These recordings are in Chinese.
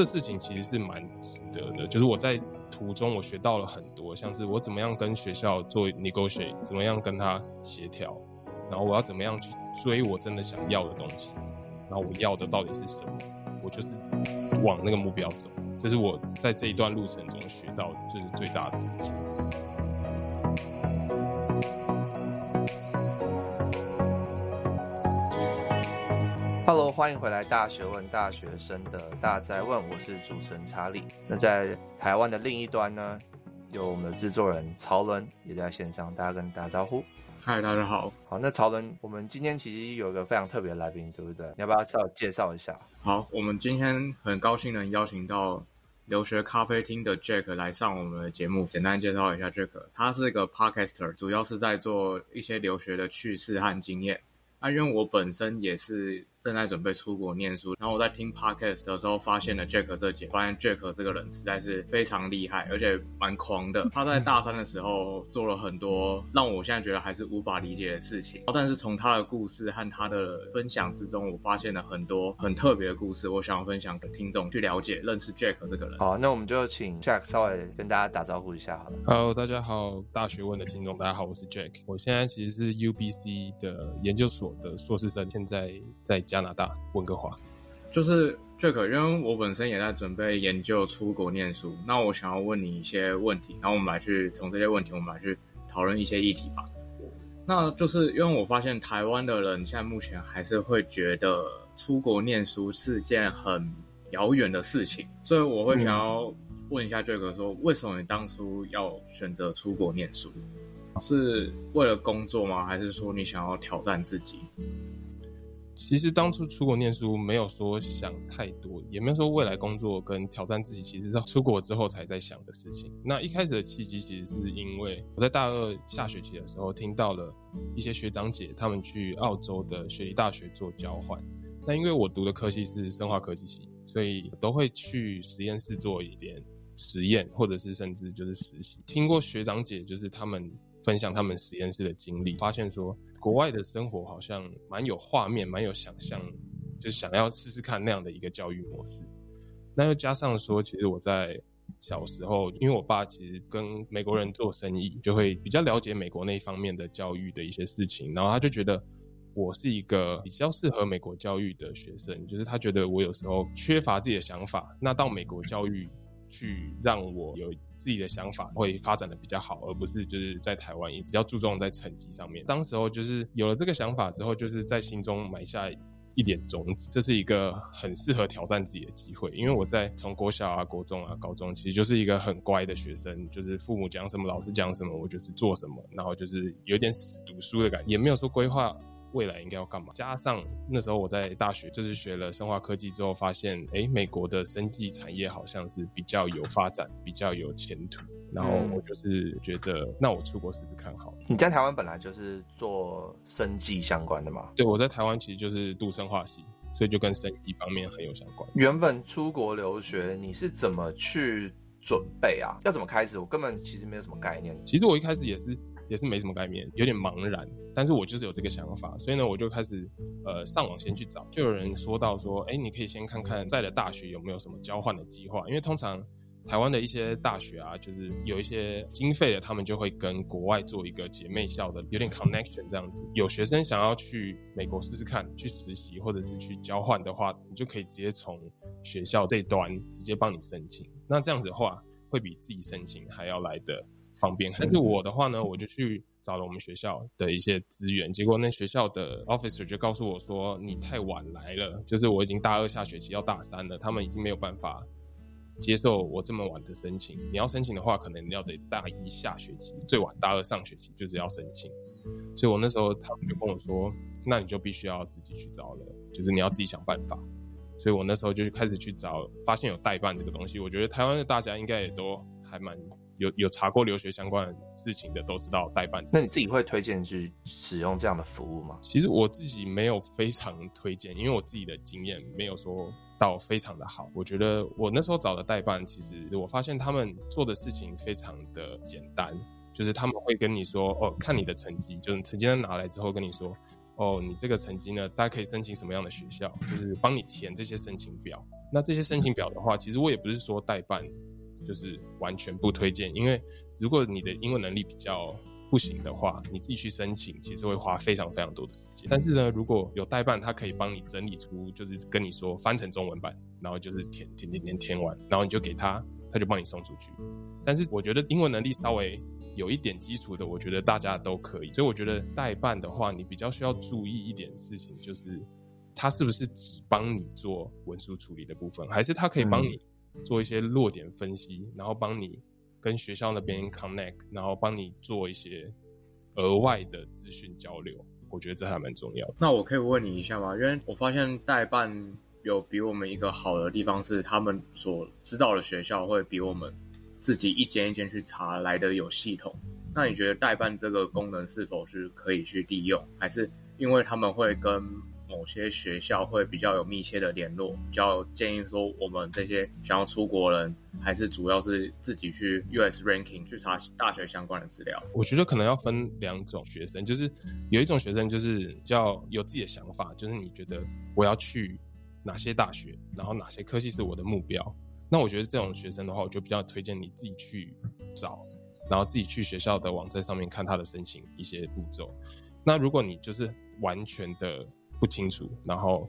这事情其实是蛮值得的。就是我在途中我学到了很多，像是我怎么样跟学校做 negotiate，怎么样跟他协调，然后我要怎么样去追我真的想要的东西，然后我要的到底是什么，我就是往那个目标走。这是我在这一段路程中学到就是最大的事情。Hello，欢迎回来《大学问》大学生的大哉问，我是主持人查理。那在台湾的另一端呢，有我们的制作人曹伦也在线上，大家跟大家招呼。嗨，大家好。好，那曹伦，我们今天其实有一个非常特别的来宾，对不对？你要不要稍微介绍一下？好，我们今天很高兴能邀请到留学咖啡厅的 Jack 来上我们的节目。简单介绍一下 Jack，他是一个 Podcaster，主要是在做一些留学的趣事和经验。啊，因为我本身也是。正在准备出国念书，然后我在听 podcast 的时候发现了 Jack 这节，发现 Jack 这个人实在是非常厉害，而且蛮狂的。他在大三的时候做了很多让我现在觉得还是无法理解的事情，但是从他的故事和他的分享之中，我发现了很多很特别的故事，我想要分享给听众去了解、认识 Jack 这个人。好，那我们就请 Jack 稍微跟大家打招呼一下好了。Hello，大家好，大学问的听众，大家好，我是 Jack，我现在其实是 UBC 的研究所的硕士生，现在在加拿大温哥华，就是 Jack，因为我本身也在准备研究出国念书，那我想要问你一些问题，然后我们来去从这些问题，我们来去讨论一些议题吧。那就是因为我发现台湾的人现在目前还是会觉得出国念书是件很遥远的事情，所以我会想要问一下 Jack 说，为什么你当初要选择出国念书？是为了工作吗？还是说你想要挑战自己？其实当初出国念书没有说想太多，也没有说未来工作跟挑战自己，其实是出国之后才在想的事情。那一开始的契机其实是因为我在大二下学期的时候听到了一些学长姐他们去澳洲的雪梨大学做交换。那因为我读的科系是生化科技系，所以都会去实验室做一点实验，或者是甚至就是实习。听过学长姐就是他们分享他们实验室的经历，发现说。国外的生活好像蛮有画面，蛮有想象，就想要试试看那样的一个教育模式。那又加上说，其实我在小时候，因为我爸其实跟美国人做生意，就会比较了解美国那一方面的教育的一些事情。然后他就觉得我是一个比较适合美国教育的学生，就是他觉得我有时候缺乏自己的想法，那到美国教育去让我有。自己的想法会发展的比较好，而不是就是在台湾也比较注重在成绩上面。当时候就是有了这个想法之后，就是在心中埋下一点种子，这是一个很适合挑战自己的机会。因为我在从国小啊、国中啊、高中，其实就是一个很乖的学生，就是父母讲什么、老师讲什么，我就是做什么，然后就是有点死读书的感觉，也没有说规划。未来应该要干嘛？加上那时候我在大学就是学了生化科技之后，发现哎，美国的生技产业好像是比较有发展，比较有前途。然后我就是觉得，那我出国试试看好了。你在台湾本来就是做生技相关的吗？对，我在台湾其实就是读生化系，所以就跟生技方面很有相关。原本出国留学，你是怎么去准备啊？要怎么开始？我根本其实没有什么概念。其实我一开始也是。也是没什么概念，有点茫然，但是我就是有这个想法，所以呢，我就开始呃上网先去找，就有人说到说，哎，你可以先看看在的大学有没有什么交换的计划，因为通常台湾的一些大学啊，就是有一些经费的，他们就会跟国外做一个姐妹校的，有点 connection 这样子。有学生想要去美国试试看，去实习或者是去交换的话，你就可以直接从学校这端直接帮你申请，那这样子的话，会比自己申请还要来的。方便，但是我的话呢，我就去找了我们学校的一些资源，结果那学校的 officer 就告诉我说，你太晚来了，就是我已经大二下学期要大三了，他们已经没有办法接受我这么晚的申请。你要申请的话，可能你要得大一下学期，最晚大二上学期就是要申请。所以我那时候他们就跟我说，那你就必须要自己去找了，就是你要自己想办法。所以我那时候就开始去找，发现有代办这个东西。我觉得台湾的大家应该也都还蛮。有有查过留学相关的事情的都知道代办。那你自己会推荐去使用这样的服务吗？其实我自己没有非常推荐，因为我自己的经验没有说到非常的好。我觉得我那时候找的代办，其实我发现他们做的事情非常的简单，就是他们会跟你说，哦，看你的成绩，就是成绩单拿来之后跟你说，哦，你这个成绩呢，大家可以申请什么样的学校，就是帮你填这些申请表。那这些申请表的话，其实我也不是说代办就是完全不推荐，因为如果你的英文能力比较不行的话，你自己去申请，其实会花非常非常多的时间。但是呢，如果有代办，他可以帮你整理出，就是跟你说翻成中文版，然后就是填填填填填完，然后你就给他，他就帮你送出去。但是我觉得英文能力稍微有一点基础的，我觉得大家都可以。所以我觉得代办的话，你比较需要注意一点事情，就是他是不是只帮你做文书处理的部分，还是他可以帮你做一些落点分析，然后帮你跟学校那边 connect，然后帮你做一些额外的资讯交流。我觉得这还蛮重要的。那我可以问你一下吗？因为我发现代办有比我们一个好的地方是，他们所知道的学校会比我们。自己一间一间去查来的有系统，那你觉得代办这个功能是否是可以去利用，还是因为他们会跟某些学校会比较有密切的联络，比较建议说我们这些想要出国人，还是主要是自己去 US Ranking 去查大学相关的资料？我觉得可能要分两种学生，就是有一种学生就是比较有自己的想法，就是你觉得我要去哪些大学，然后哪些科系是我的目标。那我觉得这种学生的话，我就比较推荐你自己去找，然后自己去学校的网站上面看他的申请一些步骤。那如果你就是完全的不清楚，然后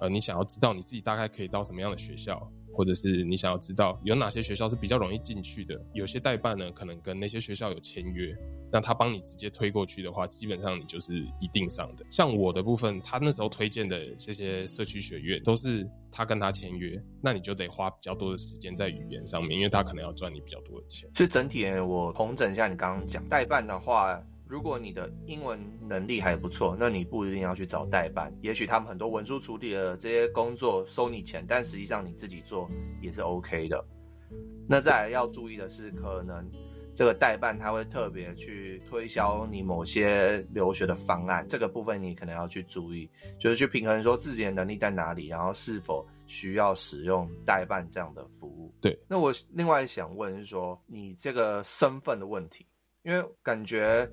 呃，你想要知道你自己大概可以到什么样的学校。或者是你想要知道有哪些学校是比较容易进去的，有些代办呢，可能跟那些学校有签约，那他帮你直接推过去的话，基本上你就是一定上的。像我的部分，他那时候推荐的这些社区学院都是他跟他签约，那你就得花比较多的时间在语言上面，因为他可能要赚你比较多的钱。所以整体我统整一下你刚刚讲代办的话。如果你的英文能力还不错，那你不一定要去找代办。也许他们很多文书处理的这些工作收你钱，但实际上你自己做也是 OK 的。那再来要注意的是，可能这个代办他会特别去推销你某些留学的方案，这个部分你可能要去注意，就是去平衡说自己的能力在哪里，然后是否需要使用代办这样的服务。对。那我另外想问是说，你这个身份的问题。因为感觉，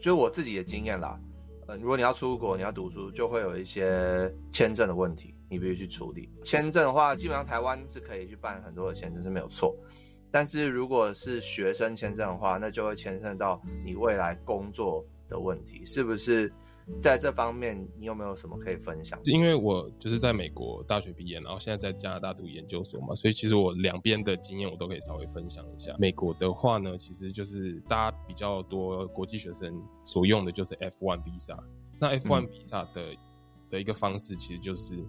就我自己的经验啦，呃，如果你要出国，你要读书，就会有一些签证的问题，你必须去处理。签证的话，基本上台湾是可以去办很多的签证是没有错，但是如果是学生签证的话，那就会牵涉到你未来工作的问题，是不是？在这方面，你有没有什么可以分享？因为我就是在美国大学毕业，然后现在在加拿大读研究所嘛，所以其实我两边的经验我都可以稍微分享一下。美国的话呢，其实就是大家比较多国际学生所用的就是 F1 Visa。那 F1 Visa 的、嗯、的一个方式，其实就是。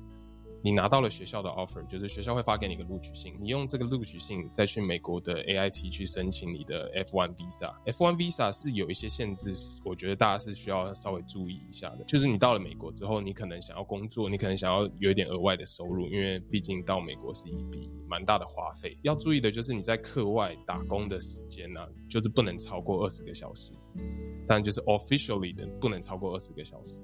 你拿到了学校的 offer，就是学校会发给你一个录取信，你用这个录取信再去美国的 AIT 去申请你的 F1 visa。F1 visa 是有一些限制，我觉得大家是需要稍微注意一下的。就是你到了美国之后，你可能想要工作，你可能想要有一点额外的收入，因为毕竟到美国是一笔蛮大的花费。要注意的就是你在课外打工的时间呢、啊，就是不能超过二十个小时，但就是 officially 的不能超过二十个小时。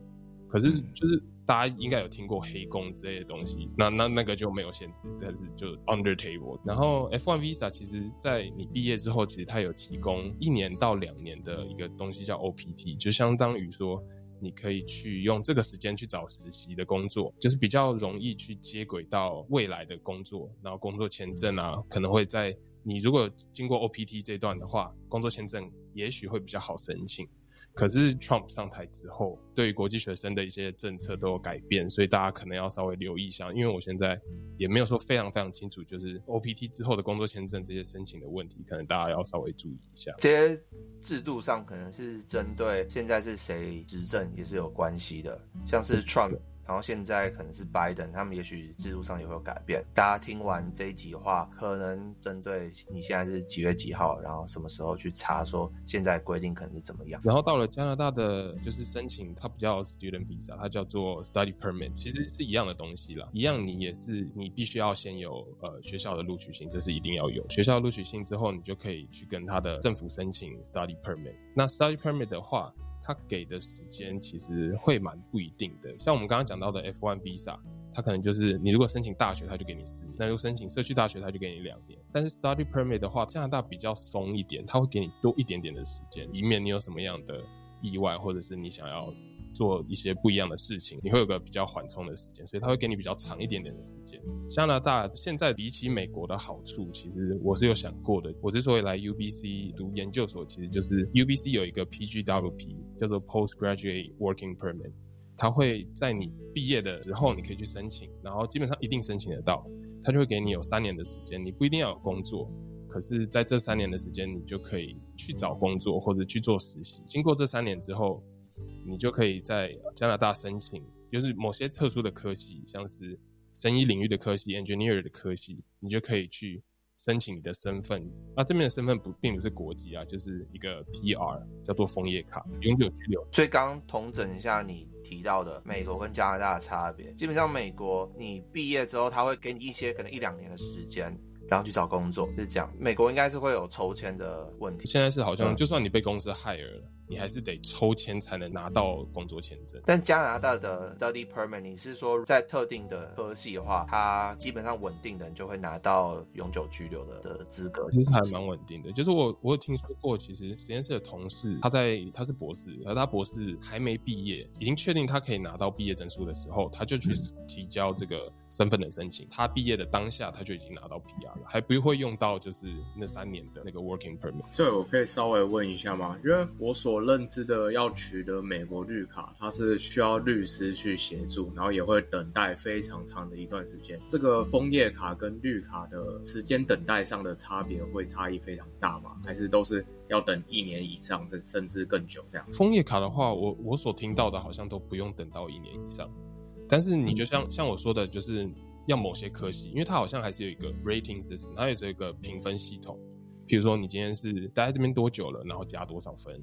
可是，就是大家应该有听过黑工之类的东西，那那那个就没有限制，但是就 under table。然后 F1 Visa 其实在你毕业之后，其实它有提供一年到两年的一个东西叫 OPT，就相当于说你可以去用这个时间去找实习的工作，就是比较容易去接轨到未来的工作，然后工作签证啊，可能会在你如果经过 OPT 这段的话，工作签证也许会比较好申请。可是 Trump 上台之后，对于国际学生的一些政策都有改变，所以大家可能要稍微留意一下。因为我现在也没有说非常非常清楚，就是 OPT 之后的工作签证这些申请的问题，可能大家要稍微注意一下。这些制度上可能是针对现在是谁执政也是有关系的，像是 Trump。然后现在可能是拜登，他们也许制度上也会有改变。大家听完这一集的话，可能针对你现在是几月几号，然后什么时候去查说现在规定可能是怎么样。然后到了加拿大的就是申请，它不叫 student visa，它叫做 study permit，其实是一样的东西啦。一样，你也是你必须要先有呃学校的录取信，这是一定要有。学校录取信之后，你就可以去跟他的政府申请 study permit。那 study permit 的话，他给的时间其实会蛮不一定的，像我们刚刚讲到的 F1 Visa，他可能就是你如果申请大学，他就给你四年；那如果申请社区大学，他就给你两年。但是 Study Permit 的话，加拿大比较松一点，他会给你多一点点的时间，以免你有什么样的意外，或者是你想要做一些不一样的事情，你会有个比较缓冲的时间，所以他会给你比较长一点点的时间。加拿大现在比起美国的好处，其实我是有想过的。我之所以来 UBC 读研究所，其实就是 UBC 有一个 PGWP 叫做 Postgraduate Working Permit，它会在你毕业的时候你可以去申请，然后基本上一定申请得到，它就会给你有三年的时间，你不一定要有工作。可是，在这三年的时间，你就可以去找工作或者去做实习。经过这三年之后，你就可以在加拿大申请，就是某些特殊的科系，像是生医领域的科系、engineer 的科系，你就可以去申请你的身份。那这边的身份不并不是国籍啊，就是一个 PR，叫做枫叶卡，永久居留。所以刚统整一下你提到的美国跟加拿大的差别，基本上美国你毕业之后，他会给你一些可能一两年的时间。然后去找工作，是这样。美国应该是会有抽签的问题。现在是好像，就算你被公司 hire 了。你还是得抽签才能拿到工作签证。但加拿大的 study permit，你是说在特定的科系的话，它基本上稳定的，你就会拿到永久居留的的资格。其实还蛮稳定的。就是我我有听说过，其实实验室的同事他在他是博士，而他博士还没毕业，已经确定他可以拿到毕业证书的时候，他就去提交这个身份的申请。他毕业的当下，他就已经拿到 PR 了，还不会用到就是那三年的那个 working permit。对，我可以稍微问一下吗？因为我所我认知的要取得美国绿卡，它是需要律师去协助，然后也会等待非常长的一段时间。这个枫叶卡跟绿卡的时间等待上的差别会差异非常大吗？还是都是要等一年以上，甚甚至更久这样？枫叶卡的话，我我所听到的好像都不用等到一年以上，但是你就像像我说的，就是要某些科系，因为它好像还是有一个 rating system，它有这个评分系统。比如说你今天是待在这边多久了，然后加多少分？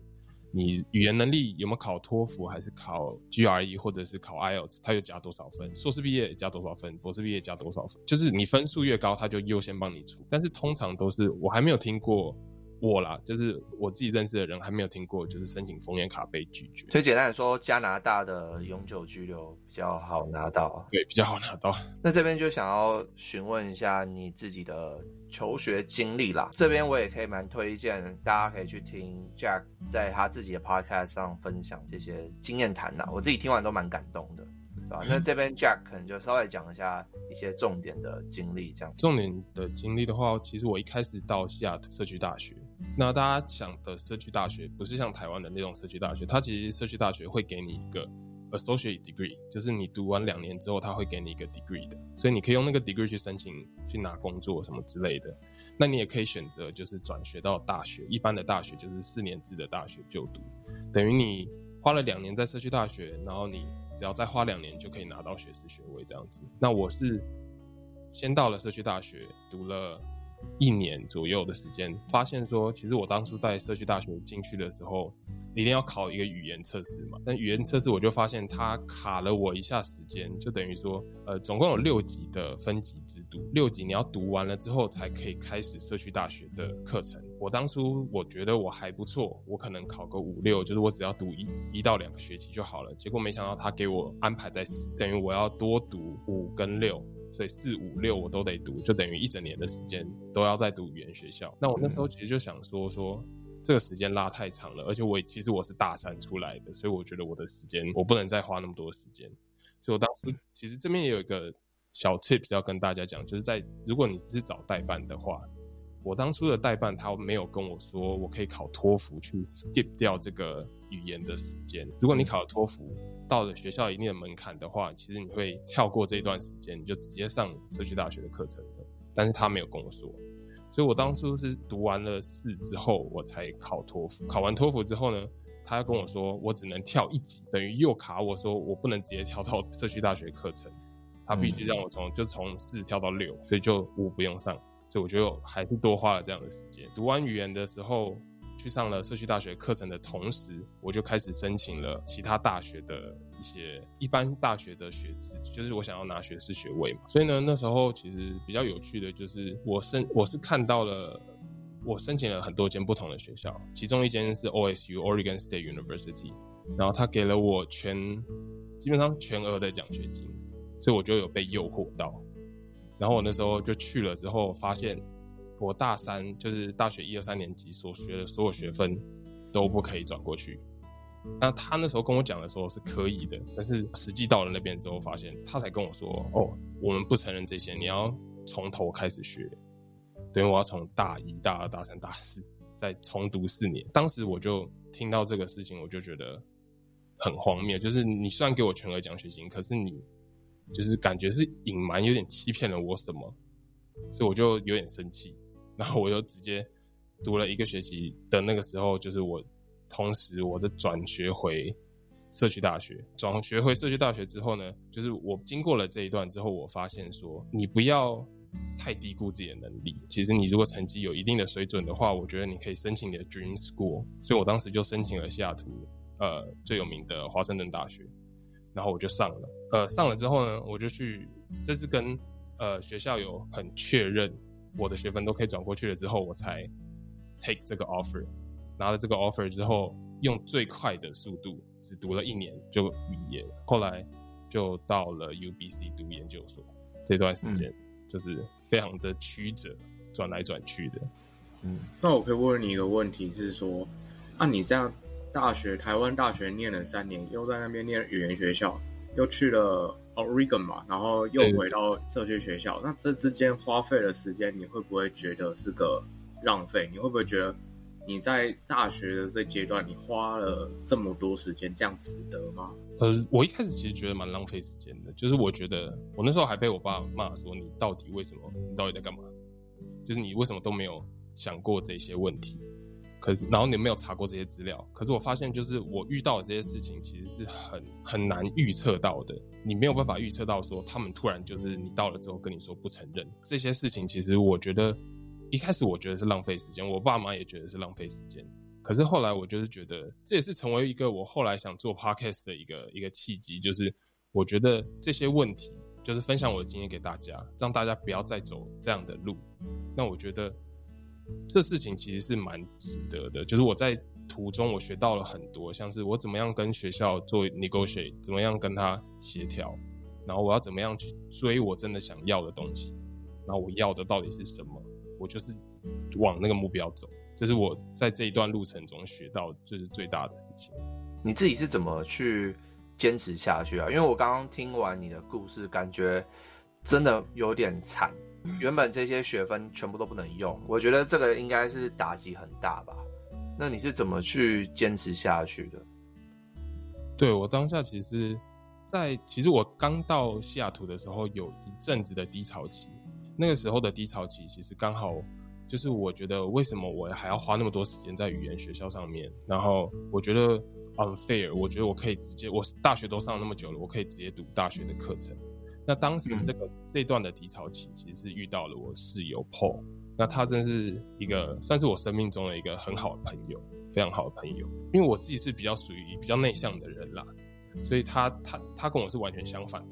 你语言能力有没有考托福，还是考 GRE，或者是考 IELTS？它又加多少分？硕士毕业加多少分？博士毕业加多少分？就是你分数越高，它就优先帮你出。但是通常都是我还没有听过。我啦，就是我自己认识的人还没有听过，就是申请枫叶卡被拒绝。所以简单来说，加拿大的永久居留比较好拿到，对，比较好拿到。那这边就想要询问一下你自己的求学经历啦。这边我也可以蛮推荐，大家可以去听 Jack 在他自己的 Podcast 上分享这些经验谈呐。我自己听完都蛮感动的。啊，那这边 Jack 可能就稍微讲一下一些重点的经历，这样。重点的经历的话，其实我一开始到西雅图社区大学。那大家想的社区大学，不是像台湾的那种社区大学，它其实社区大学会给你一个 associate degree，就是你读完两年之后，它会给你一个 degree 的，所以你可以用那个 degree 去申请去拿工作什么之类的。那你也可以选择就是转学到大学，一般的大学就是四年制的大学就读，等于你花了两年在社区大学，然后你。只要再花两年就可以拿到学士学位这样子。那我是先到了社区大学读了一年左右的时间，发现说，其实我当初在社区大学进去的时候，一定要考一个语言测试嘛。但语言测试我就发现它卡了我一下时间，就等于说，呃，总共有六级的分级制度，六级你要读完了之后才可以开始社区大学的课程。我当初我觉得我还不错，我可能考个五六，就是我只要读一一到两个学期就好了。结果没想到他给我安排在四，等于我要多读五跟六。所以四五六我都得读，就等于一整年的时间都要在读语言学校。那我那时候其实就想说，说这个时间拉太长了，而且我其实我是大三出来的，所以我觉得我的时间我不能再花那么多时间。所以我当初其实这边也有一个小 tips 要跟大家讲，就是在如果你是找代办的话。我当初的代办，他没有跟我说我可以考托福去 skip 掉这个语言的时间。如果你考了托福，到了学校一定的门槛的话，其实你会跳过这一段时间，你就直接上社区大学的课程了。但是他没有跟我说，所以我当初是读完了四之后，我才考托福。考完托福之后呢，他跟我说我只能跳一级，等于又卡我说我不能直接跳到社区大学课程，他必须让我从就从四跳到六，所以就五不用上。所以我觉得还是多花了这样的时间。读完语言的时候，去上了社区大学课程的同时，我就开始申请了其他大学的一些一般大学的学制，就是我想要拿学士学位嘛。所以呢，那时候其实比较有趣的就是我申我是看到了，我申请了很多间不同的学校，其中一间是 OSU Oregon State University，然后他给了我全基本上全额的奖学金，所以我就有被诱惑到。然后我那时候就去了之后，发现我大三就是大学一二三年级所学的所有学分都不可以转过去，那他那时候跟我讲的时候是可以的，但是实际到了那边之后，发现他才跟我说：“哦，我们不承认这些，你要从头开始学。”等于，我要从大一、大二、大三、大四再重读四年。当时我就听到这个事情，我就觉得很荒谬。就是你虽然给我全额奖学金，可是你就是感觉是隐瞒，有点欺骗了我什么，所以我就有点生气。然后我就直接读了一个学期的那个时候，就是我。同时，我在转学回社区大学。转学回社区大学之后呢，就是我经过了这一段之后，我发现说，你不要太低估自己的能力。其实，你如果成绩有一定的水准的话，我觉得你可以申请你的 Dream School。所以我当时就申请了西雅图呃最有名的华盛顿大学，然后我就上了。呃，上了之后呢，我就去，这是跟呃学校有很确认我的学分都可以转过去了之后，我才 take 这个 offer。拿了这个 offer 之后，用最快的速度，只读了一年就毕业了。后来就到了 UBC 读研究所，这段时间就是非常的曲折，转来转去的。嗯，那我可以问你一个问题，是说，那、啊、你这样大学台湾大学念了三年，又在那边念语言学校，又去了 Oregon 嘛，然后又回到社区学校，那这之间花费的时间，你会不会觉得是个浪费？你会不会觉得？你在大学的这阶段，你花了这么多时间，这样值得吗？呃，我一开始其实觉得蛮浪费时间的，就是我觉得我那时候还被我爸骂说，你到底为什么？你到底在干嘛？就是你为什么都没有想过这些问题？可是，然后你没有查过这些资料。可是我发现，就是我遇到的这些事情，其实是很很难预测到的。你没有办法预测到说，他们突然就是你到了之后跟你说不承认这些事情。其实我觉得。一开始我觉得是浪费时间，我爸妈也觉得是浪费时间。可是后来我就是觉得，这也是成为一个我后来想做 podcast 的一个一个契机，就是我觉得这些问题，就是分享我的经验给大家，让大家不要再走这样的路。那我觉得这事情其实是蛮值得的，就是我在途中我学到了很多，像是我怎么样跟学校做 negotiate，怎么样跟他协调，然后我要怎么样去追我真的想要的东西，然后我要的到底是什么。我就是往那个目标走，这是我在这一段路程中学到就是最大的事情。你自己是怎么去坚持下去啊？因为我刚刚听完你的故事，感觉真的有点惨。原本这些学分全部都不能用，我觉得这个应该是打击很大吧？那你是怎么去坚持下去的？对，我当下其实，在其实我刚到西雅图的时候，有一阵子的低潮期。那个时候的低潮期，其实刚好就是我觉得为什么我还要花那么多时间在语言学校上面？然后我觉得 unfair，我觉得我可以直接，我大学都上那么久了，我可以直接读大学的课程。那当时这个、嗯、这段的低潮期，其实是遇到了我室友 Paul，那他真是一个算是我生命中的一个很好的朋友，非常好的朋友。因为我自己是比较属于比较内向的人啦，所以他他他跟我是完全相反的，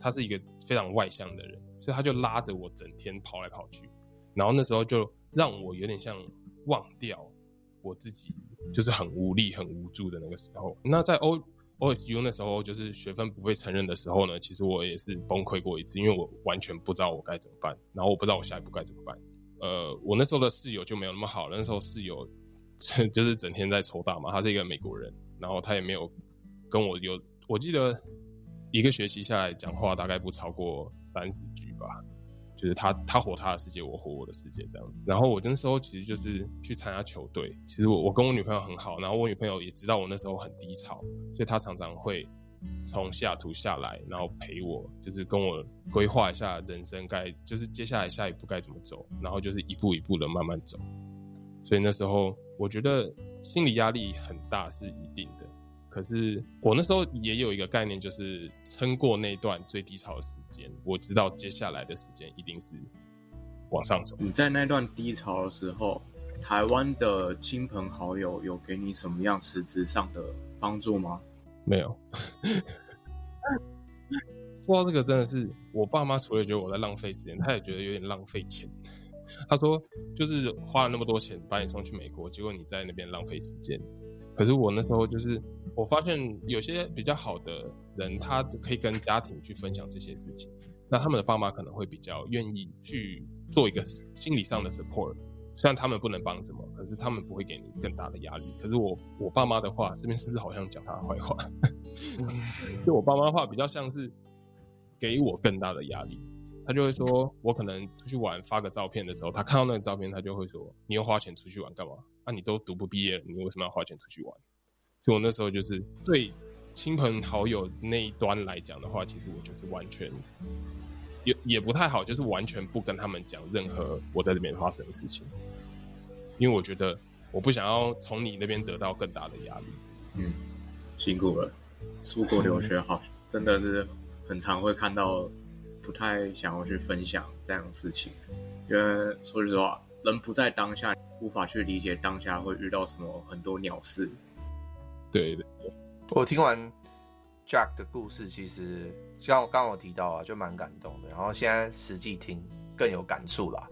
他是一个非常外向的人。所以他就拉着我整天跑来跑去，然后那时候就让我有点像忘掉我自己，就是很无力、很无助的那个时候。那在 O OSU 那时候，就是学分不被承认的时候呢，其实我也是崩溃过一次，因为我完全不知道我该怎么办，然后我不知道我下一步该怎么办。呃，我那时候的室友就没有那么好，那时候室友 就是整天在抽大麻，他是一个美国人，然后他也没有跟我有，我记得一个学期下来讲话大概不超过三十句。吧，就是他他活他的世界，我活我的世界这样。然后我那时候其实就是去参加球队。其实我我跟我女朋友很好，然后我女朋友也知道我那时候很低潮，所以她常常会从西雅图下来，然后陪我，就是跟我规划一下人生该就是接下来下一步该怎么走，然后就是一步一步的慢慢走。所以那时候我觉得心理压力很大是一定的。可是我那时候也有一个概念，就是撑过那段最低潮的时间，我知道接下来的时间一定是往上走。你在那段低潮的时候，台湾的亲朋好友有给你什么样实质上的帮助吗？没有。说到这个，真的是我爸妈除了觉得我在浪费时间，他也觉得有点浪费钱。他说，就是花了那么多钱把你送去美国，结果你在那边浪费时间。可是我那时候就是，我发现有些比较好的人，他可以跟家庭去分享这些事情，那他们的爸妈可能会比较愿意去做一个心理上的 support，虽然他们不能帮什么，可是他们不会给你更大的压力。可是我我爸妈的话，这边是不是好像讲他的坏话？就我爸妈的话比较像是给我更大的压力。他就会说，我可能出去玩发个照片的时候，他看到那个照片，他就会说：“你又花钱出去玩干嘛？啊，你都读不毕业，你为什么要花钱出去玩？”所以，我那时候就是对亲朋好友那一端来讲的话，其实我就是完全也也不太好，就是完全不跟他们讲任何我在这边发生的事情，因为我觉得我不想要从你那边得到更大的压力。嗯，辛苦了，出国留学好，真的是很常会看到。不太想要去分享这样的事情，因为说实话，人不在当下，无法去理解当下会遇到什么很多鸟事。对的，我听完 Jack 的故事，其实像我刚刚我提到啊，就蛮感动的。然后现在实际听更有感触啦。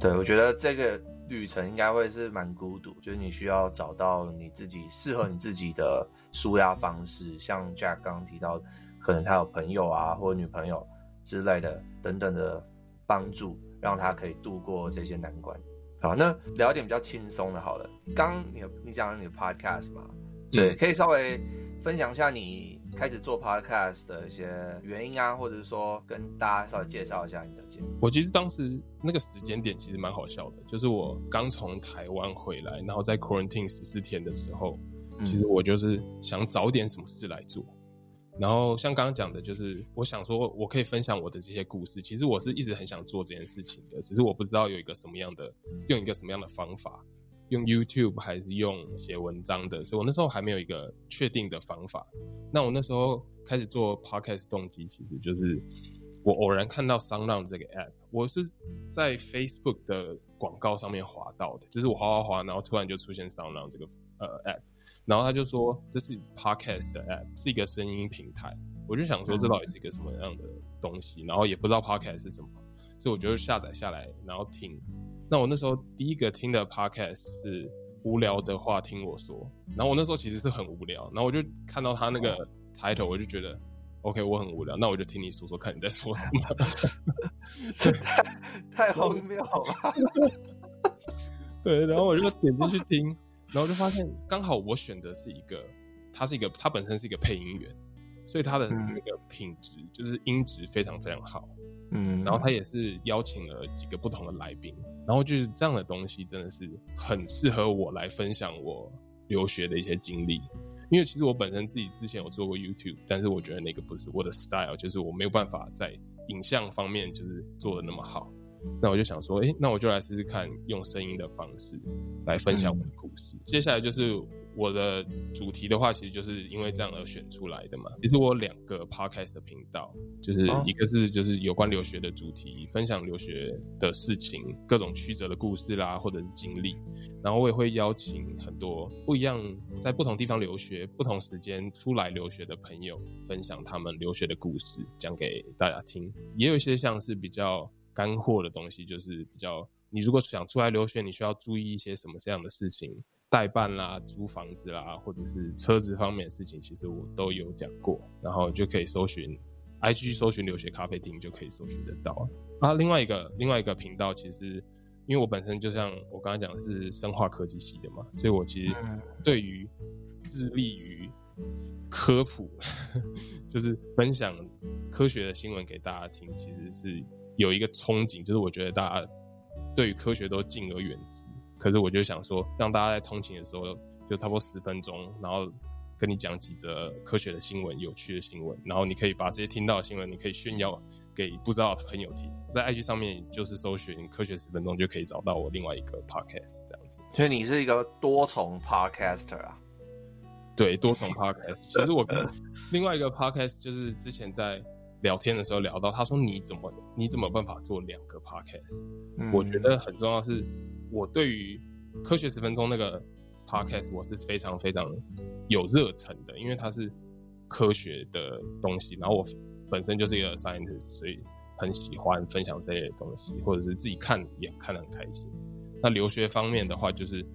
对，我觉得这个旅程应该会是蛮孤独，就是你需要找到你自己适合你自己的舒压方式。像 Jack 刚刚提到，可能他有朋友啊，或者女朋友。之类的等等的帮助，让他可以度过这些难关。好，那聊一点比较轻松的，好了。刚你你讲你的 podcast 嘛，对，可以稍微分享一下你开始做 podcast 的一些原因啊，或者是说跟大家稍微介绍一下你的节目。我其实当时那个时间点其实蛮好笑的，就是我刚从台湾回来，然后在 quarantine 十四天的时候，其实我就是想找点什么事来做。然后像刚刚讲的，就是我想说，我可以分享我的这些故事。其实我是一直很想做这件事情的，只是我不知道有一个什么样的，用一个什么样的方法，用 YouTube 还是用写文章的。所以我那时候还没有一个确定的方法。那我那时候开始做 Podcast 动机，其实就是我偶然看到 SoundOn 这个 App，我是在 Facebook 的广告上面滑到的，就是我滑滑滑，然后突然就出现 SoundOn 这个呃 App。然后他就说，这是 Podcast 的 App，是一个声音平台。我就想说，这到底是一个什么样的东西？然后也不知道 Podcast 是什么，所以我就下载下来，然后听。那我那时候第一个听的 Podcast 是无聊的话听我说。然后我那时候其实是很无聊，然后我就看到他那个 title，我就觉得 OK，我很无聊，那我就听你说说看你在说什么。这太太荒谬了。对，然后我就点进去听。然后就发现，刚好我选的是一个，他是一个，他本身是一个配音员，所以他的那个品质就是音质非常非常好，嗯，然后他也是邀请了几个不同的来宾，然后就是这样的东西真的是很适合我来分享我留学的一些经历，因为其实我本身自己之前有做过 YouTube，但是我觉得那个不是我的 style，就是我没有办法在影像方面就是做的那么好。那我就想说，诶、欸，那我就来试试看用声音的方式来分享我的故事。嗯、接下来就是我的主题的话，其实就是因为这样而选出来的嘛。其实我有两个 podcast 的频道，就是一个是就是有关留学的主题，分享留学的事情，各种曲折的故事啦，或者是经历。然后我也会邀请很多不一样，在不同地方留学、不同时间出来留学的朋友，分享他们留学的故事，讲给大家听。也有一些像是比较。干货的东西就是比较，你如果想出来留学，你需要注意一些什么这样的事情，代办啦、租房子啦，或者是车子方面的事情，其实我都有讲过，然后就可以搜寻，IG 搜寻留学咖啡厅就可以搜寻得到。啊，另外一个另外一个频道，其实因为我本身就像我刚刚讲的是生化科技系的嘛，所以我其实对于致力于科普，就是分享科学的新闻给大家听，其实是。有一个憧憬，就是我觉得大家对于科学都敬而远之。可是我就想说，让大家在通勤的时候，就差不多十分钟，然后跟你讲几则科学的新闻、有趣的新闻，然后你可以把这些听到的新闻，你可以炫耀给不知道的朋友听。在 IG 上面就是搜寻“科学十分钟”，就可以找到我另外一个 podcast 这样子。所以你是一个多重 podcaster 啊？对，多重 podcast。其实我另外一个 podcast 就是之前在。聊天的时候聊到，他说你怎么你怎么办法做两个 podcast？嗯，我觉得很重要是，我对于科学十分钟那个 podcast 我是非常非常有热忱的，因为它是科学的东西，然后我本身就是一个 scientist，所以很喜欢分享这些东西，或者是自己看也看得很开心。那留学方面的话，就是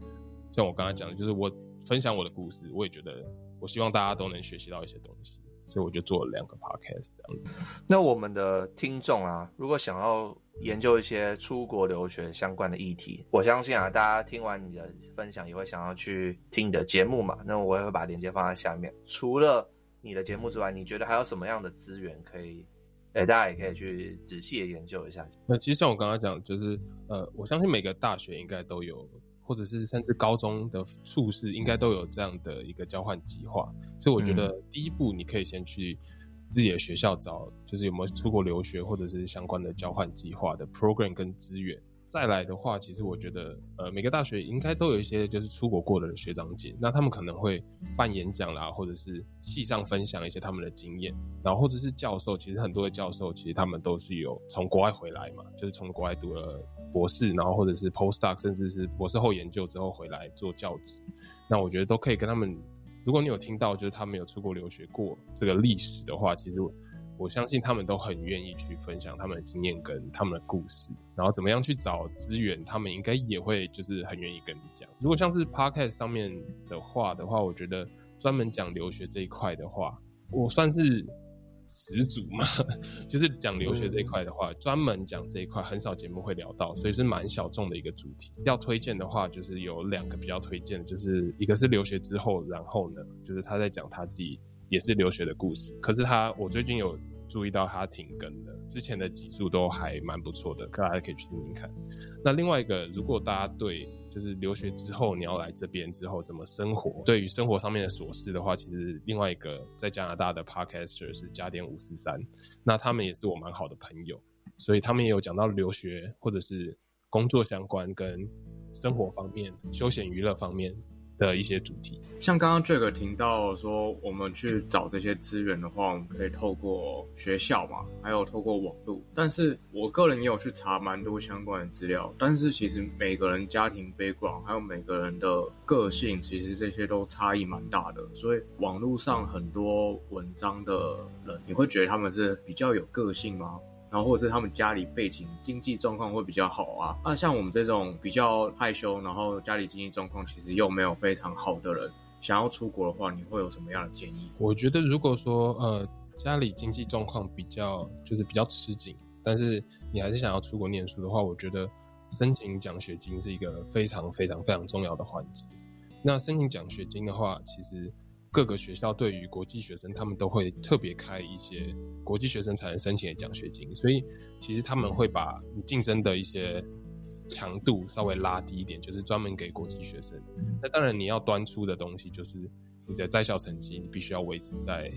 像我刚才讲的，就是我分享我的故事，我也觉得我希望大家都能学习到一些东西。所以我就做了两个 podcast 这样子。那我们的听众啊，如果想要研究一些出国留学相关的议题。我相信啊，大家听完你的分享，也会想要去听你的节目嘛。那我也会把链接放在下面。除了你的节目之外，你觉得还有什么样的资源可以？哎，大家也可以去仔细的研究一下。那其实像我刚刚讲，就是呃，我相信每个大学应该都有，或者是甚至高中的硕士应该都有这样的一个交换计划。所以我觉得第一步，你可以先去。自己的学校找，就是有没有出国留学或者是相关的交换计划的 program 跟资源。再来的话，其实我觉得，呃，每个大学应该都有一些就是出国过的学长姐，那他们可能会办演讲啦，或者是系上分享一些他们的经验，然后或者是教授，其实很多的教授其实他们都是有从国外回来嘛，就是从国外读了博士，然后或者是 postdoc，甚至是博士后研究之后回来做教职。那我觉得都可以跟他们。如果你有听到就是他们有出国留学过这个历史的话，其实我，相信他们都很愿意去分享他们的经验跟他们的故事，然后怎么样去找资源，他们应该也会就是很愿意跟你讲。如果像是 Podcast 上面的话的话，我觉得专门讲留学这一块的话，我算是。始祖嘛，就是讲留学这一块的话，专门讲这一块很少节目会聊到，所以是蛮小众的一个主题。要推荐的话，就是有两个比较推荐，就是一个是留学之后，然后呢，就是他在讲他自己也是留学的故事。可是他，我最近有注意到他停更了，之前的几数都还蛮不错的，大家可以去听听看。那另外一个，如果大家对就是留学之后你要来这边之后怎么生活？对于生活上面的琐事的话，其实另外一个在加拿大的 podcaster 是加点五四三，那他们也是我蛮好的朋友，所以他们也有讲到留学或者是工作相关跟生活方面、休闲娱乐方面。的一些主题，像刚刚 Jack 提到说，我们去找这些资源的话，我们可以透过学校嘛，还有透过网络。但是我个人也有去查蛮多相关的资料，但是其实每个人家庭 background 还有每个人的个性，其实这些都差异蛮大的。所以网络上很多文章的人，你会觉得他们是比较有个性吗？然后或者是他们家里背景经济状况会比较好啊，那像我们这种比较害羞，然后家里经济状况其实又没有非常好的人，想要出国的话，你会有什么样的建议？我觉得如果说呃家里经济状况比较就是比较吃紧，但是你还是想要出国念书的话，我觉得申请奖学金是一个非常非常非常重要的环节。那申请奖学金的话，其实。各个学校对于国际学生，他们都会特别开一些国际学生才能申请的奖学金，所以其实他们会把你晋升的一些强度稍微拉低一点，就是专门给国际学生。那当然你要端出的东西就是你的在校成绩，你必须要维持在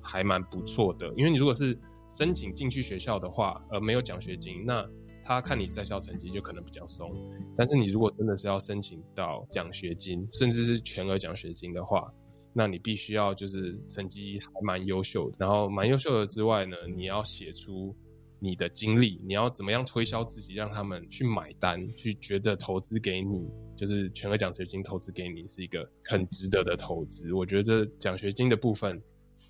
还蛮不错的。因为你如果是申请进去学校的话，而没有奖学金，那他看你在校成绩就可能比较松。但是你如果真的是要申请到奖学金，甚至是全额奖学金的话，那你必须要就是成绩还蛮优秀的，然后蛮优秀的之外呢，你要写出你的经历，你要怎么样推销自己，让他们去买单，去觉得投资给你，就是全额奖学金投资给你是一个很值得的投资。我觉得奖学金的部分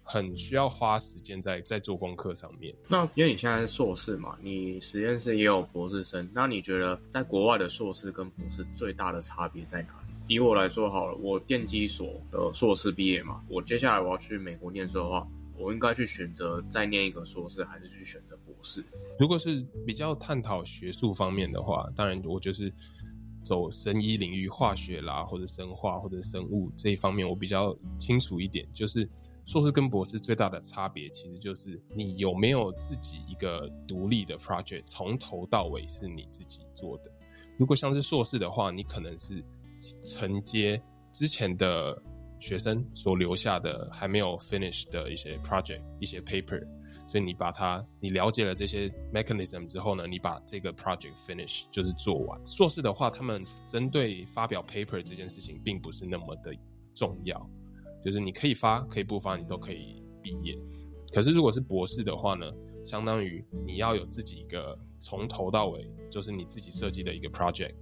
很需要花时间在在做功课上面。那因为你现在是硕士嘛，你实验室也有博士生，那你觉得在国外的硕士跟博士最大的差别在哪？以我来说好了，我电机所的硕士毕业嘛，我接下来我要去美国念书的话，我应该去选择再念一个硕士，还是去选择博士？如果是比较探讨学术方面的话，当然我就是走生医领域，化学啦，或者生化或者生物这一方面，我比较清楚一点。就是硕士跟博士最大的差别，其实就是你有没有自己一个独立的 project，从头到尾是你自己做的。如果像是硕士的话，你可能是。承接之前的学生所留下的还没有 finish 的一些 project、一些 paper，所以你把它，你了解了这些 mechanism 之后呢，你把这个 project finish 就是做完。硕士的话，他们针对发表 paper 这件事情并不是那么的重要，就是你可以发，可以不发，你都可以毕业。可是如果是博士的话呢，相当于你要有自己一个从头到尾就是你自己设计的一个 project，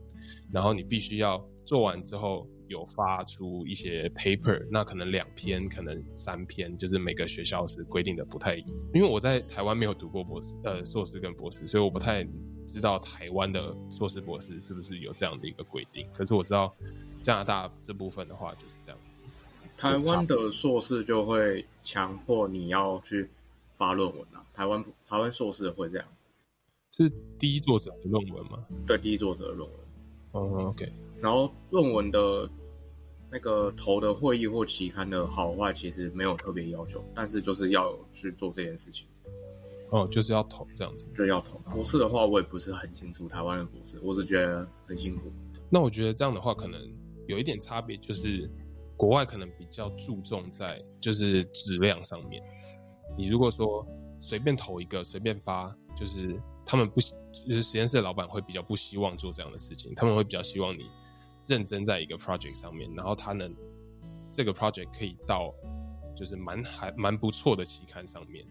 然后你必须要。做完之后有发出一些 paper，那可能两篇，可能三篇，就是每个学校是规定的不太一样。因为我在台湾没有读过博士，呃，硕士跟博士，所以我不太知道台湾的硕士博士是不是有这样的一个规定。可是我知道加拿大这部分的话就是这样子。台湾的硕士就会强迫你要去发论文啊，台湾台湾硕士会这样。是第一作者的论文吗？对，第一作者的论文。哦、oh,，OK。然后论文的那个投的会议或期刊的好坏，其实没有特别要求，但是就是要去做这件事情。哦，就是要投这样子，就要投。博士的话，我也不是很清楚台湾的博士，我只觉得很辛苦。那我觉得这样的话，可能有一点差别，就是国外可能比较注重在就是质量上面。你如果说随便投一个，随便发，就是他们不，就是实验室的老板会比较不希望做这样的事情，他们会比较希望你认真在一个 project 上面，然后他能这个 project 可以到就是蛮还蛮不错的期刊上面。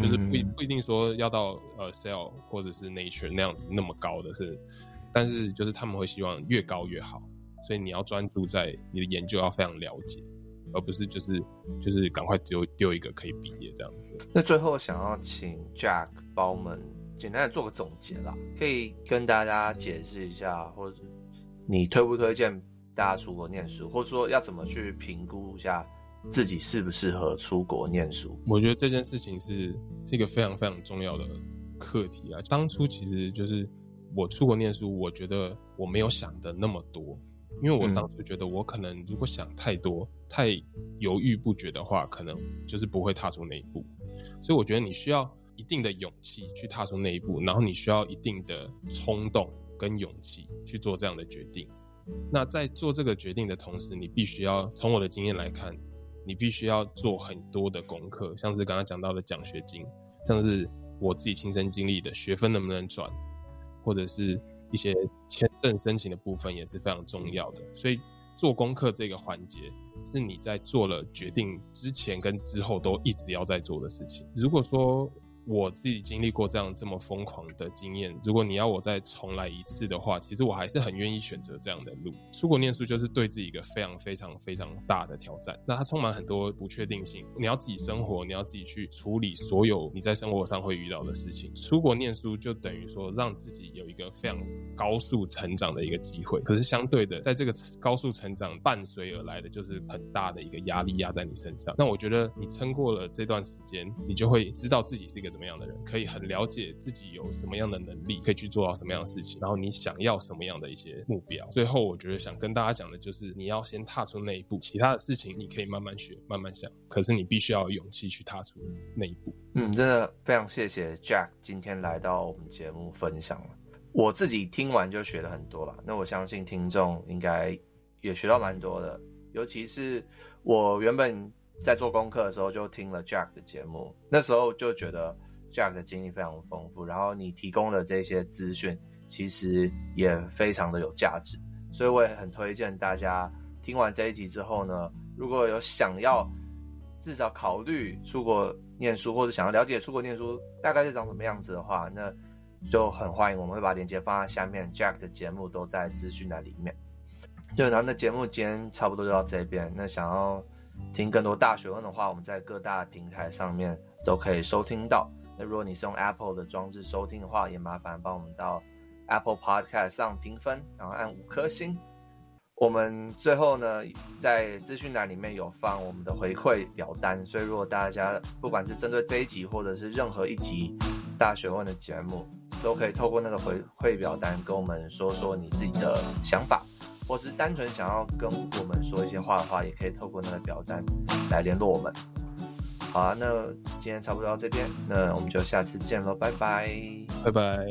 就是不不一定说要到呃 Cell 或者是 Nature 那样子那么高的是，但是就是他们会希望越高越好，所以你要专注在你的研究要非常了解，而不是就是就是赶快丢丢一个可以毕业这样子。那最后想要请 Jack 帮我们简单的做个总结啦，可以跟大家解释一下，或者你推不推荐大家出国念书，或者说要怎么去评估一下。自己适不适合出国念书？我觉得这件事情是是一个非常非常重要的课题啊。当初其实就是我出国念书，我觉得我没有想的那么多，因为我当时觉得我可能如果想太多、太犹豫不决的话，可能就是不会踏出那一步。所以我觉得你需要一定的勇气去踏出那一步，然后你需要一定的冲动跟勇气去做这样的决定。那在做这个决定的同时，你必须要从我的经验来看。你必须要做很多的功课，像是刚刚讲到的奖学金，像是我自己亲身经历的学分能不能转，或者是一些签证申请的部分也是非常重要的。所以做功课这个环节是你在做了决定之前跟之后都一直要在做的事情。如果说我自己经历过这样这么疯狂的经验，如果你要我再重来一次的话，其实我还是很愿意选择这样的路。出国念书就是对自己一个非常非常非常大的挑战，那它充满很多不确定性。你要自己生活，你要自己去处理所有你在生活上会遇到的事情。出国念书就等于说让自己有一个非常高速成长的一个机会，可是相对的，在这个高速成长伴随而来的就是很大的一个压力压在你身上。那我觉得你撑过了这段时间，你就会知道自己是一个。什么样的人可以很了解自己有什么样的能力，可以去做到什么样的事情，然后你想要什么样的一些目标。最后，我觉得想跟大家讲的就是，你要先踏出那一步，其他的事情你可以慢慢学、慢慢想。可是你必须要有勇气去踏出那一步。嗯，真的非常谢谢 Jack 今天来到我们节目分享了。我自己听完就学了很多了，那我相信听众应该也学到蛮多的。尤其是我原本在做功课的时候就听了 Jack 的节目，那时候就觉得。Jack 的经历非常丰富，然后你提供的这些资讯其实也非常的有价值，所以我也很推荐大家听完这一集之后呢，如果有想要至少考虑出国念书，或者想要了解出国念书大概是长什么样子的话，那就很欢迎，我们会把链接放在下面，Jack 的节目都在资讯栏里面。对，然后那节目今天差不多就到这边，那想要听更多大学问的话，我们在各大平台上面都可以收听到。那如果你是用 Apple 的装置收听的话，也麻烦帮我们到 Apple Podcast 上评分，然后按五颗星。我们最后呢，在资讯栏里面有放我们的回馈表单，所以如果大家不管是针对这一集，或者是任何一集大学问的节目，都可以透过那个回馈表单跟我们说说你自己的想法，或是单纯想要跟我们说一些话的话，也可以透过那个表单来联络我们。好啊那今天差不多到这边那我们就下次见喽拜拜。拜拜。